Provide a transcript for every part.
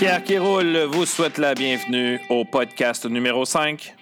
Pierre qui roule vous souhaite la bienvenue au podcast numéro 5.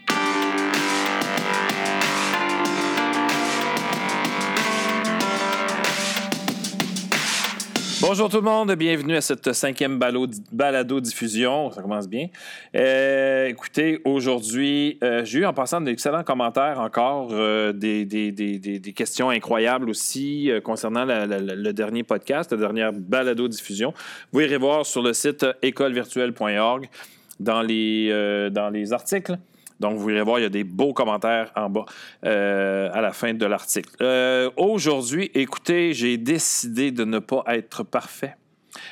Bonjour tout le monde, bienvenue à cette cinquième balado-diffusion. Ça commence bien. Euh, écoutez, aujourd'hui, euh, j'ai eu en passant d'excellents commentaires encore, euh, des, questions incroyables aussi concernant le dernier podcast, la dernière balado-diffusion. Vous irez voir sur le site écolevirtuelle.org dans dans les articles. Donc, vous irez voir, il y a des beaux commentaires en bas euh, à la fin de l'article. Euh, aujourd'hui, écoutez, j'ai décidé de ne pas être parfait.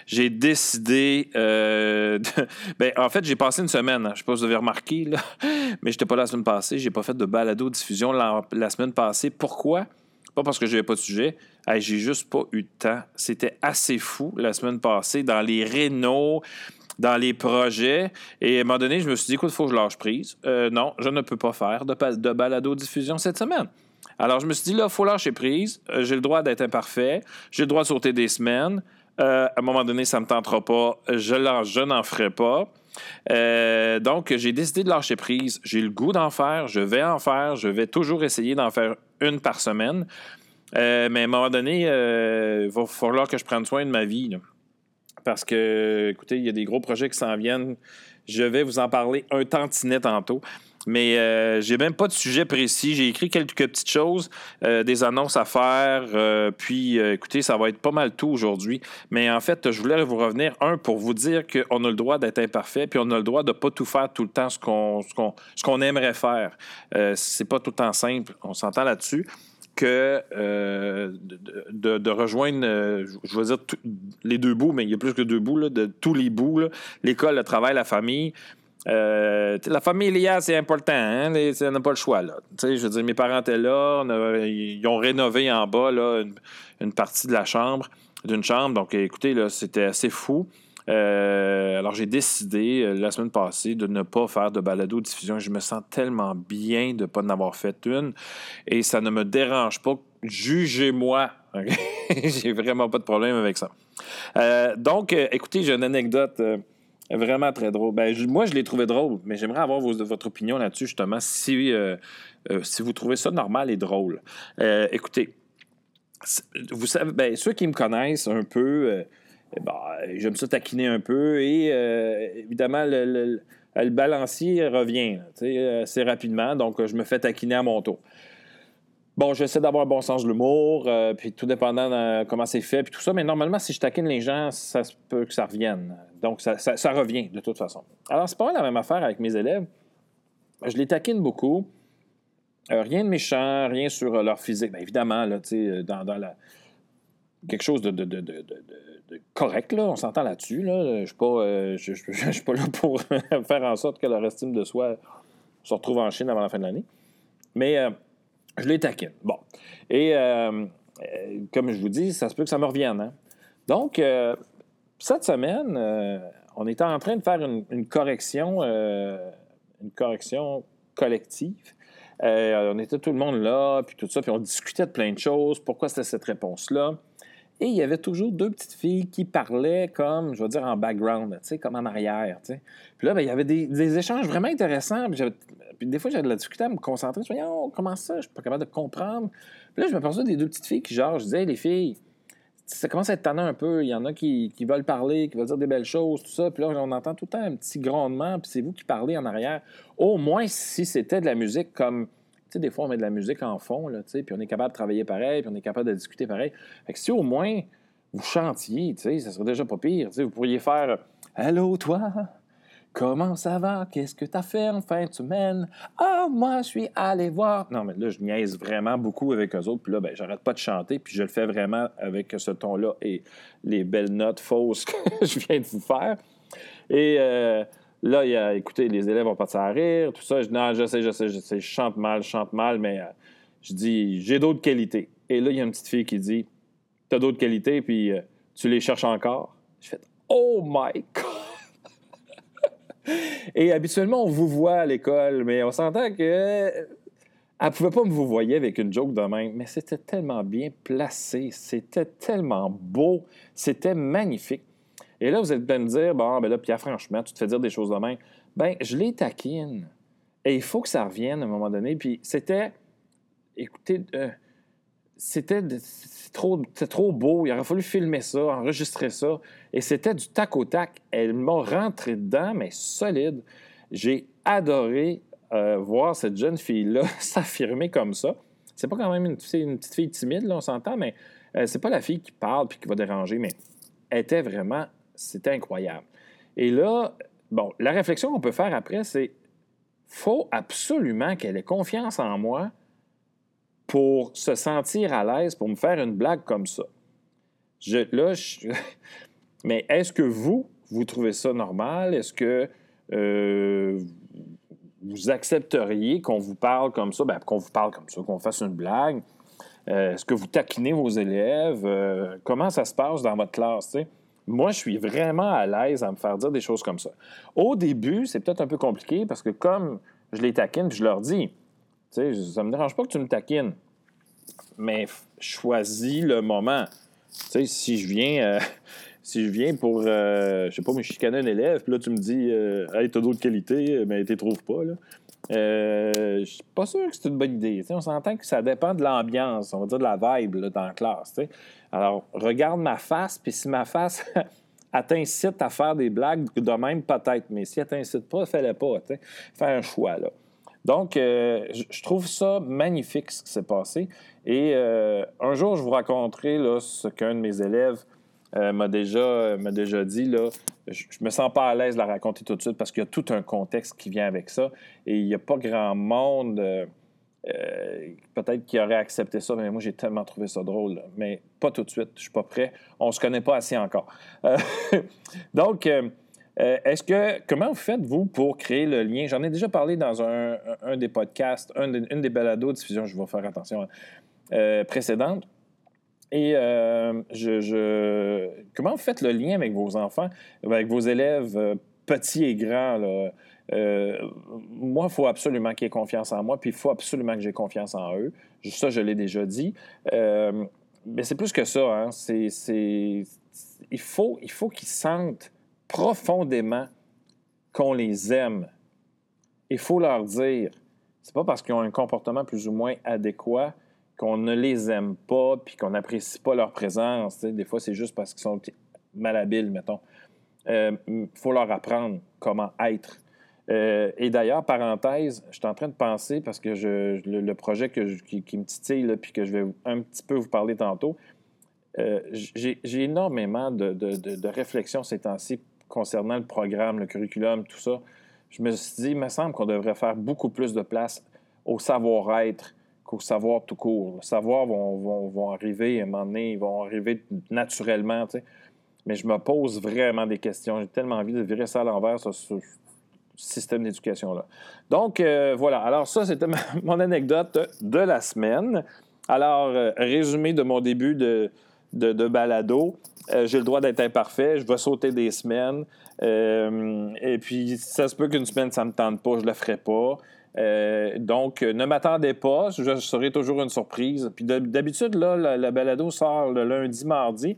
J'ai décidé. Euh, ben, en fait, j'ai passé une semaine. Je ne sais pas si vous avez remarqué, mais je n'étais pas là la semaine passée. J'ai pas fait de balado-diffusion la, la, semaine passée. Pourquoi? Pas parce que je n'avais pas de sujet. j'ai juste pas eu de temps. C'était assez fou la semaine passée dans les rénaux dans les projets. Et à un moment donné, je me suis dit, écoute, il faut que je lâche prise. Euh, non, je ne peux pas faire de, de balado-diffusion cette semaine. Alors, je me suis dit, là, il faut lâcher prise. Euh, j'ai le droit d'être imparfait. J'ai le droit de sauter des semaines. Euh, à un moment donné, ça ne me tentera pas. Je, je n'en ferai pas. Donc, j'ai décidé de lâcher prise. J'ai le goût d'en faire. Je vais en faire. Je vais toujours essayer d'en faire une par semaine. mais à un moment donné, il va falloir que je prenne soin de ma vie parce que, écoutez, il y a des gros projets qui s'en viennent. Je vais vous en parler un tantinet tantôt. Mais euh, j'ai même pas de sujet précis. J'ai écrit quelques petites choses, euh, des annonces à faire. Euh, puis, écoutez, ça va être pas mal tout aujourd'hui. Mais en fait, je voulais vous revenir, un, pour vous dire qu'on a le droit d'être imparfait, puis on a le droit de pas tout faire tout le temps ce qu'on qu'on aimerait faire. c'est pas tout le temps simple. On s'entend là-dessus que euh, de, rejoindre, euh, je veux dire, les deux bouts, mais il y a plus que deux bouts, de tous les bouts, l'école, le travail, la famille. Euh, la famille c'est important, hein? on n'a pas le choix. Là. mes parents étaient là, ils ont rénové en bas une, partie de la chambre, d'une chambre. Donc, écoutez, c'était assez fou. Euh, alors, j'ai décidé euh, la semaine passée de ne pas faire de balado-diffusion. Je me sens tellement bien de ne pas en avoir fait une et ça ne me dérange pas. Jugez-moi. j'ai vraiment pas de problème avec ça. Donc, écoutez, j'ai une anecdote vraiment très drôle. Ben, moi, je l'ai trouvé drôle, mais j'aimerais avoir votre opinion là-dessus, justement, si, si vous trouvez ça normal et drôle. écoutez, vous savez, ben, ceux qui me connaissent un peu, bah, j'aime ça taquiner un peu et euh, évidemment, le, balancier revient assez rapidement, donc je me fais taquiner à mon tour. Bon, j'essaie d'avoir un bon sens de l'humour, euh, puis tout dépendant de comment c'est fait, puis tout ça, mais normalement, si je taquine les gens, ça peut que ça revienne. Donc, ça, revient de toute façon. Alors, c'est pas la même affaire avec mes élèves. Je les taquine beaucoup. rien de méchant, rien sur leur physique. Bien, évidemment, là, dans, dans la, quelque chose de correct, là, on s'entend là-dessus. Là. Je ne suis, pas, euh, suis pas là pour faire en sorte que leur estime de soi se retrouve en Chine avant la fin de l'année. Mais euh, je les taquine. Bon. Et euh, comme je vous dis, ça se peut que ça me revienne. Hein. Donc, cette semaine, on était en train de faire une, correction, une correction collective. on était tout le monde là, puis tout ça, puis on discutait de plein de choses. Pourquoi c'était cette réponse-là? Et il y avait toujours deux petites filles qui parlaient comme, je veux dire, en background, tu sais, comme en arrière, tu sais. Puis là, ben, il y avait des, échanges vraiment intéressants. Puis, des fois, j'avais de la difficulté à me concentrer. Je me disais, oh, comment ça? Je suis pas capable de comprendre. Puis là, je me pensais des deux petites filles qui, genre, je disais, les filles, ça commence à être tannant un peu. Il y en a qui, veulent parler, qui veulent dire des belles choses, tout ça. Puis là, on entend tout le temps un petit grondement, puis c'est vous qui parlez en arrière. Au moins, si c'était de la musique comme des fois, on met de la musique en fond, là, puis on est capable de travailler pareil, puis on est capable de discuter pareil. Fait que si au moins vous chantiez, ça serait déjà pas pire. Vous pourriez faire Allô, toi? Comment ça va? Qu'est-ce que tu as fait en fin de semaine? Ah, moi, je suis allé voir. Non, mais là, je niaise vraiment beaucoup avec eux autres. Puis là, ben, j'arrête pas de chanter. Puis je le fais vraiment avec ce ton-là et les belles notes fausses que je viens de vous faire. Et euh, Là, il a, écoutez, les élèves vont partir à rire, tout ça. Je dis, non, je sais, je sais, je sais, je chante mal, je chante mal, mais euh, je dis, j'ai d'autres qualités. Et là, il y a une petite fille qui dit, t'as d'autres qualités, puis euh, tu les cherches encore? Je fais, oh my God! Et habituellement, on vous voit à l'école, mais on s'entend que. Elle pouvait pas me vous voyez avec une joke de même, mais c'était tellement bien placé, c'était tellement beau, c'était magnifique. Et là, vous êtes bien me dire, bon, ben là, Pierre, franchement, tu te fais dire des choses de même. Ben, je les taquine. Et il faut que ça revienne à un moment donné. Puis c'était, écoutez, euh, c'était trop, trop beau. Il aurait fallu filmer ça, enregistrer ça. Et c'était du tac au tac. Elle m'a rentré dedans, mais solide. J'ai adoré euh, voir cette jeune fille-là s'affirmer comme ça. C'est pas quand même une, petite fille timide, là, on s'entend, mais euh, c'est pas la fille qui parle puis qui va déranger, mais elle était vraiment, c'était incroyable. Et là, bon, la réflexion qu'on peut faire après, c'est faut absolument qu'elle ait confiance en moi pour se sentir à l'aise, pour me faire une blague comme ça. Je, là, mais est-ce que vous, vous trouvez ça normal? Est-ce que euh, vous accepteriez qu'on vous parle comme ça? Ben, qu'on vous parle comme ça, qu'on fasse une blague? Euh, est-ce que vous taquinez vos élèves? Euh, comment ça se passe dans votre classe? Moi, je suis vraiment à l'aise à me faire dire des choses comme ça. Au début, c'est peut-être un peu compliqué parce que comme je les taquine, je leur dis, ça ne me dérange pas que tu me taquines, mais choisis le moment. si je viens... Euh, si je viens pour, je sais pas, me chicaner un élève, puis là, tu me dis, hey, t'as d'autres qualités, mais tu trouves pas, là. Euh, je suis pas sûr que c'est une bonne idée. on s'entend que ça dépend de l'ambiance, on va dire de la vibe dans la classe. Alors, regarde ma face, puis si ma face t'incite à faire des blagues de même, peut-être. Mais si elle t'incite pas, fais-le pas. Fais un choix. Là. Donc, euh, je trouve ça magnifique ce qui s'est passé. Et euh, un jour, je vous raconterai là, ce qu'un de mes élèves euh, m'a déjà, déjà dit. Là, je, ne me sens pas à l'aise de la raconter tout de suite parce qu'il y a tout un contexte qui vient avec ça. Et il n'y a pas grand monde, euh, euh, peut-être, qui aurait accepté ça, mais moi, j'ai tellement trouvé ça drôle. Mais pas tout de suite, je suis pas prêt. On se connaît pas assez encore. donc, est-ce que, comment vous faites, vous, pour créer le lien? J'en ai déjà parlé dans un, des podcasts, une des balados diffusion, je vais faire attention, précédente. Et euh, comment vous faites le lien avec vos enfants, avec vos élèves euh, petits et grands? Euh, moi, il faut absolument qu'ils aient confiance en moi, puis il faut absolument que j'ai confiance en eux. Ça, je l'ai déjà dit. mais c'est plus que ça. Hein. il faut, il faut qu'ils sentent profondément qu'on les aime. Il faut leur dire. C'est pas parce qu'ils ont un comportement plus ou moins adéquat qu'on ne les aime pas puis qu'on n'apprécie pas leur présence. Des fois, c'est juste parce qu'ils sont malhabiles, mettons. Il euh, faut leur apprendre comment être. Euh, et d'ailleurs, parenthèse, je suis en train de penser, parce que le, projet que qui, me titille, puis que je vais un petit peu vous parler tantôt, euh, j'ai énormément de, de, de réflexions ces temps-ci concernant le programme, le curriculum, tout ça. Je me suis dit, il me semble qu'on devrait faire beaucoup plus de place au savoir-être, qu'au savoir tout court. Le savoir vont, vont, arriver à un moment donné, ils vont arriver naturellement, Mais je me pose vraiment des questions. J'ai tellement envie de virer ça à l'envers, ce, système d'éducation-là. Donc, euh, voilà. Alors, ça, c'était mon anecdote de la semaine. Alors, euh, résumé de mon début de, de, balado. Euh, j'ai le droit d'être imparfait. Je vais sauter des semaines. et puis, ça se peut qu'une semaine, ça ne me tente pas, je ne le ferai pas. Euh, donc, ne m'attendez pas, je serai toujours une surprise. Puis d'habitude, là, la, balado sort le lundi, mardi.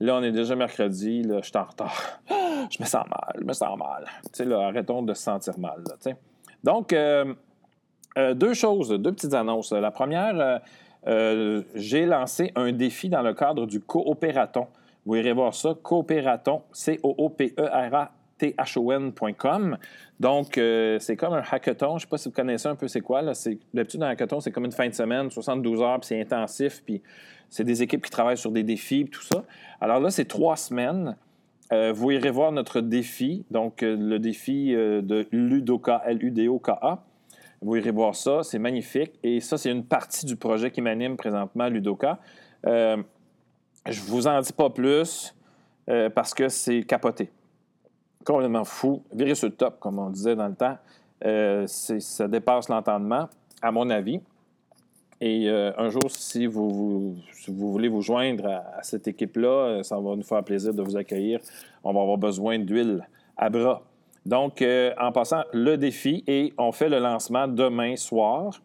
Là, on est déjà mercredi, là, je suis en retard. je me sens mal, je me sens mal. Tu sais, arrêtons de se sentir mal. Donc, euh, euh, deux choses, deux petites annonces. La première, j'ai lancé un défi dans le cadre du coopératon. Vous irez voir ça, coopératon, C-O-O-P-E-R-A Donc, euh, c'est comme un hackathon. Je ne sais pas si vous connaissez un peu c'est quoi. D'habitude, un hackathon, c'est comme une fin de semaine, 72 heures, puis c'est intensif, puis c'est des équipes qui travaillent sur des défis, tout ça. Alors là, c'est trois semaines. Euh, vous irez voir notre défi, donc euh, le défi de Ludoka, L-U-D-O-K-A. Vous irez voir ça, c'est magnifique. Et ça, c'est une partie du projet qui m'anime présentement, Ludoka. je ne vous en dis pas plus parce que c'est capoté complètement fou, viré sur le top, comme on disait dans le temps. Euh, ça dépasse l'entendement, à mon avis. Et euh, un jour, si vous, vous, voulez vous joindre à, cette équipe-là, euh, ça va nous faire plaisir de vous accueillir. On va avoir besoin d'huile à bras. Donc, en passant, le défi, et on fait le lancement demain soir.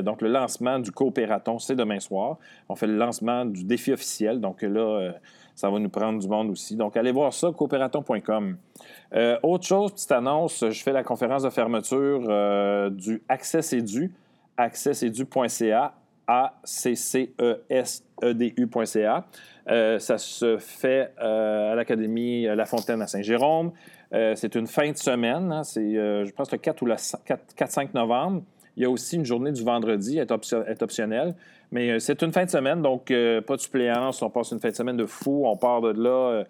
donc, le lancement du coopératon, c'est demain soir. On fait le lancement du défi officiel. Donc là, ça va nous prendre du monde aussi. Donc, allez voir ça, coopératon.com. autre chose, petite annonce, je fais la conférence de fermeture du Access Edu, accessedu.ca, A-C-C-E-S-E-D-U.ca. Euh, ça se fait euh, à l'Académie La Fontaine à Saint-Jérôme. Euh, c'est une fin de semaine. Hein. c'est, je pense, le 4 ou le 4-5 novembre. Il y a aussi une journée du vendredi, elle est, optionnelle. Mais c'est une fin de semaine, donc pas de suppléance. On passe une fin de semaine de fou. On part de là.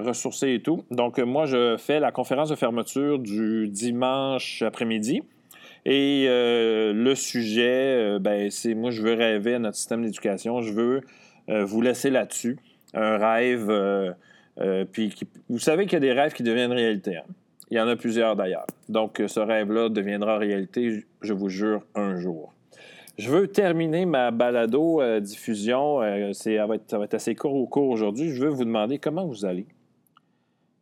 ressourcés et tout. Donc, moi, je fais la conférence de fermeture du dimanche après-midi. Et le sujet, ben, c'est moi, je veux rêver à notre système d'éducation. Je veux euh, vous laisser là-dessus. Un rêve, euh, euh, puis vous savez qu'il y a des rêves qui deviennent réalité. Hein. Il y en a plusieurs d'ailleurs. Donc, ce rêve-là deviendra réalité, je vous jure, un jour. Je veux terminer ma balado-diffusion. ça, va être, assez court au cours aujourd'hui. Je veux vous demander comment vous allez.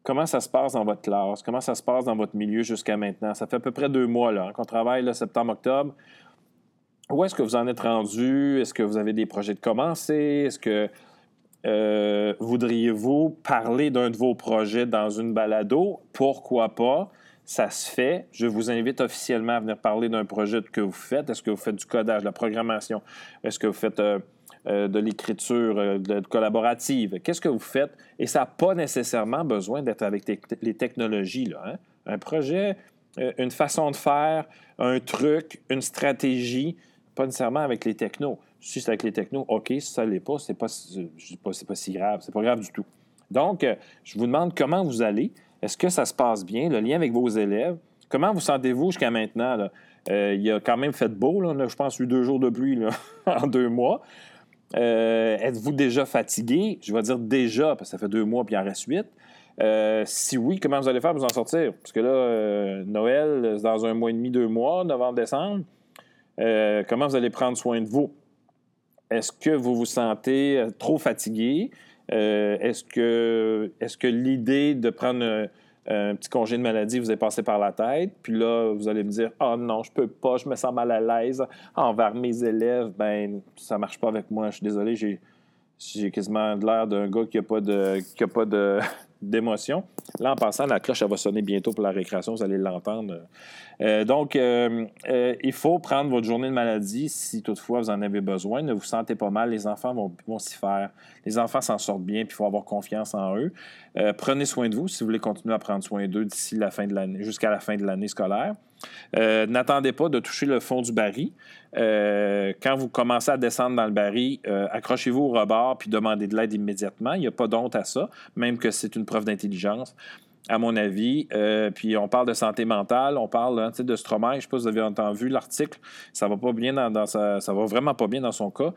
Comment ça se passe dans votre classe? Comment ça se passe dans votre milieu jusqu'à maintenant? Ça fait à peu près deux mois là, hein, qu'on travaille, septembre-octobre. Où est-ce que vous en êtes rendu? Est-ce que vous avez des projets de commencer? Est-ce que euh, voudriez-vous parler d'un de vos projets dans une balado? Pourquoi pas? Ça se fait. Je vous invite officiellement à venir parler d'un projet que vous faites. Est-ce que vous faites du codage, de la programmation? Est-ce que vous faites euh, euh, de l'écriture collaborative? Qu'est-ce que vous faites? Et ça n'a pas nécessairement besoin d'être avec les technologies. Hein? Un projet, une façon de faire, un truc, une stratégie, pas nécessairement avec les technos. Si c'est avec les technos, OK. Si ça ne l'est pas, c'est pas, pas, si grave. C'est pas grave du tout. Donc, euh, je vous demande comment vous allez. Est-ce que ça se passe bien? Le lien avec vos élèves? Comment vous sentez-vous jusqu'à maintenant? Euh, il a quand même fait beau. Là. je pense eu deux jours de pluie en deux mois. Euh, êtes-vous déjà fatigué? Je vais dire déjà, parce que ça fait deux mois, puis il en reste huit. si oui, comment vous allez faire pour vous en sortir? Parce que là, Noël, c'est dans un mois et demi, deux mois, novembre, décembre. Euh, comment vous allez prendre soin de vous? Est-ce que vous vous sentez euh, trop fatigué? Euh, est-ce que, est que l'idée de prendre un, petit congé de maladie vous est passé par la tête? Puis là, vous allez me dire Ah oh non, je peux pas, je me sens mal à l'aise envers mes élèves. Ben, ça marche pas avec moi. Je suis désolé, j'ai, quasiment l'air d'un gars qui n'a pas de. Qui a pas de d'émotion. Là, en passant, la cloche, elle va sonner bientôt pour la récréation, vous allez l'entendre. Euh, donc, euh, euh, il faut prendre votre journée de maladie si toutefois vous en avez besoin. Ne vous sentez pas mal, les enfants vont, vont s'y faire. Les enfants s'en sortent bien, puis il faut avoir confiance en eux. prenez soin de vous si vous voulez continuer à prendre soin d'eux jusqu'à la fin de l'année scolaire. Euh, n'attendez pas de toucher le fond du baril. Euh, quand vous commencez à descendre dans le baril, euh, accrochez-vous au rebord puis demandez de l'aide immédiatement. Il n'y a pas d'honte à ça, même que c'est une preuve d'intelligence à mon avis. puis on parle de santé mentale, on parle hein, de Stromae. Je ne sais pas si vous avez entendu l'article. Ça va va vraiment pas bien dans son cas.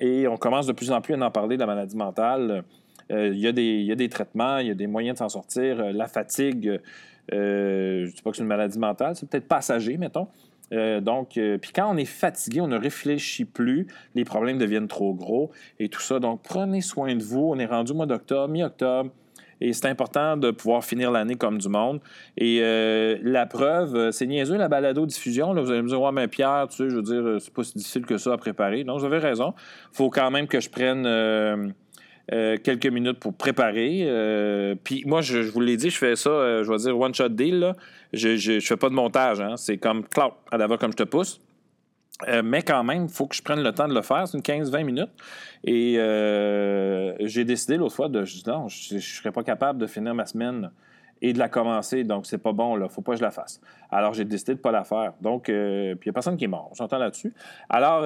et on commence de plus en plus à en parler de la maladie mentale. Il y, a des traitements, il y a des moyens de s'en sortir. la fatigue, euh, je ne dis pas que c'est une maladie mentale, c'est peut-être passager, mettons. Euh, donc, euh, puis quand on est fatigué, on ne réfléchit plus, les problèmes deviennent trop gros et tout ça. Donc, prenez soin de vous. On est rendu au mois d'octobre, mi-octobre. Et c'est important de pouvoir finir l'année comme du monde. Et la preuve, c'est niaiseux la balado-diffusion. Vous allez me dire, ouais, mais Pierre, tu sais, je veux dire, c'est pas si difficile que ça à préparer. Non, vous avez raison. Il faut quand même que je prenne euh, quelques minutes pour préparer. Euh, puis moi, je, vous l'ai dit, je fais ça, euh, je vais dire one shot deal. Je ne fais pas de montage. Hein. C'est comme clap, à la comme je te pousse. mais quand même, il faut que je prenne le temps de le faire. C'est une 15-20 minutes. Et j'ai décidé l'autre fois de. non, je ne serais pas capable de finir ma semaine et de la commencer. Donc, c'est pas bon, là. Faut pas que je la fasse. Alors, j'ai décidé de pas la faire. Donc, puis il n'y a personne qui est mort. J'entends là-dessus. Alors,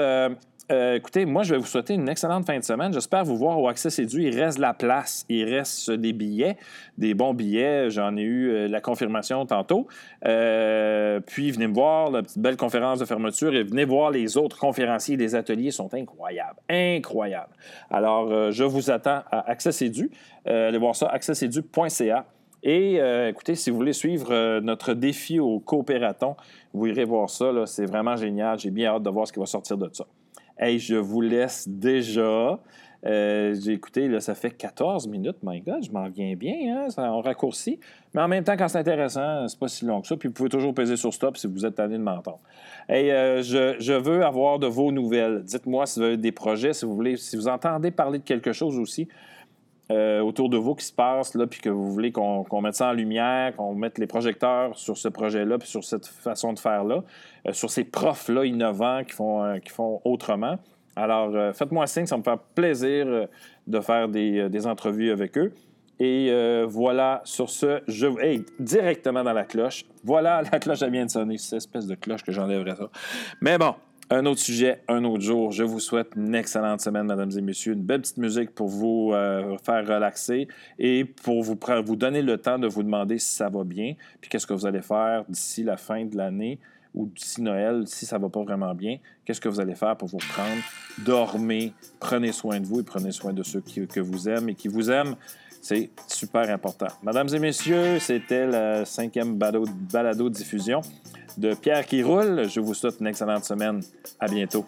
écoutez, moi, je vais vous souhaiter une excellente fin de semaine. J'espère vous voir au Access Édu. Il reste la place. Il reste des billets, des bons billets. J'en ai eu euh, la confirmation tantôt. Euh, puis, venez me voir, la petite belle conférence de fermeture et venez voir les autres conférenciers. Les ateliers sont incroyables. Incroyables. Alors, je vous attends à Access Édu. allez voir ça, accessedu.ca. Et écoutez, si vous voulez suivre notre défi au coopératon, vous irez voir ça. C'est vraiment génial. J'ai bien hâte de voir ce qui va sortir de ça. Hey, je vous laisse déjà. Euh, j'ai écouté, là, ça fait 14 minutes, my God, je m'en viens bien, hein? Ça, on raccourcit. Mais en même temps, quand c'est intéressant, c'est pas si long que ça. Puis vous pouvez toujours peser sur stop si vous êtes tanné de m'entendre. Et euh, je, je, veux avoir de vos nouvelles. Dites-moi si vous avez des projets, si vous voulez, si vous entendez parler de quelque chose aussi. Euh, autour de vous qui se passe, là, puis que vous voulez qu'on mette ça en lumière, qu'on mette les projecteurs sur ce projet-là, puis sur cette façon de faire-là, euh, sur ces profs-là innovants qui font, euh, qui font autrement. Alors, faites-moi signe, ça me fait plaisir de faire des, des, entrevues avec eux. Et voilà, sur ce, je. Hey, directement dans la cloche. Voilà, la cloche, elle vient de sonner. C'est espèce de cloche que j'enlèverais ça. Mais bon, un autre sujet, un autre jour. Je vous souhaite une excellente semaine, mesdames et messieurs. Une belle petite musique pour vous euh, faire relaxer et pour vous, vous donner le temps de vous demander si ça va bien, puis qu'est-ce que vous allez faire d'ici la fin de l'année ou d'ici Noël, si ça ne va pas vraiment bien, qu'est-ce que vous allez faire pour vous prendre? Dormez, prenez soin de vous et prenez soin de ceux que vous aimez et qui vous aiment. C'est super important. Mesdames et messieurs, c'était la cinquième balado, diffusion de Pierre qui roule. Je vous souhaite une excellente semaine. À bientôt.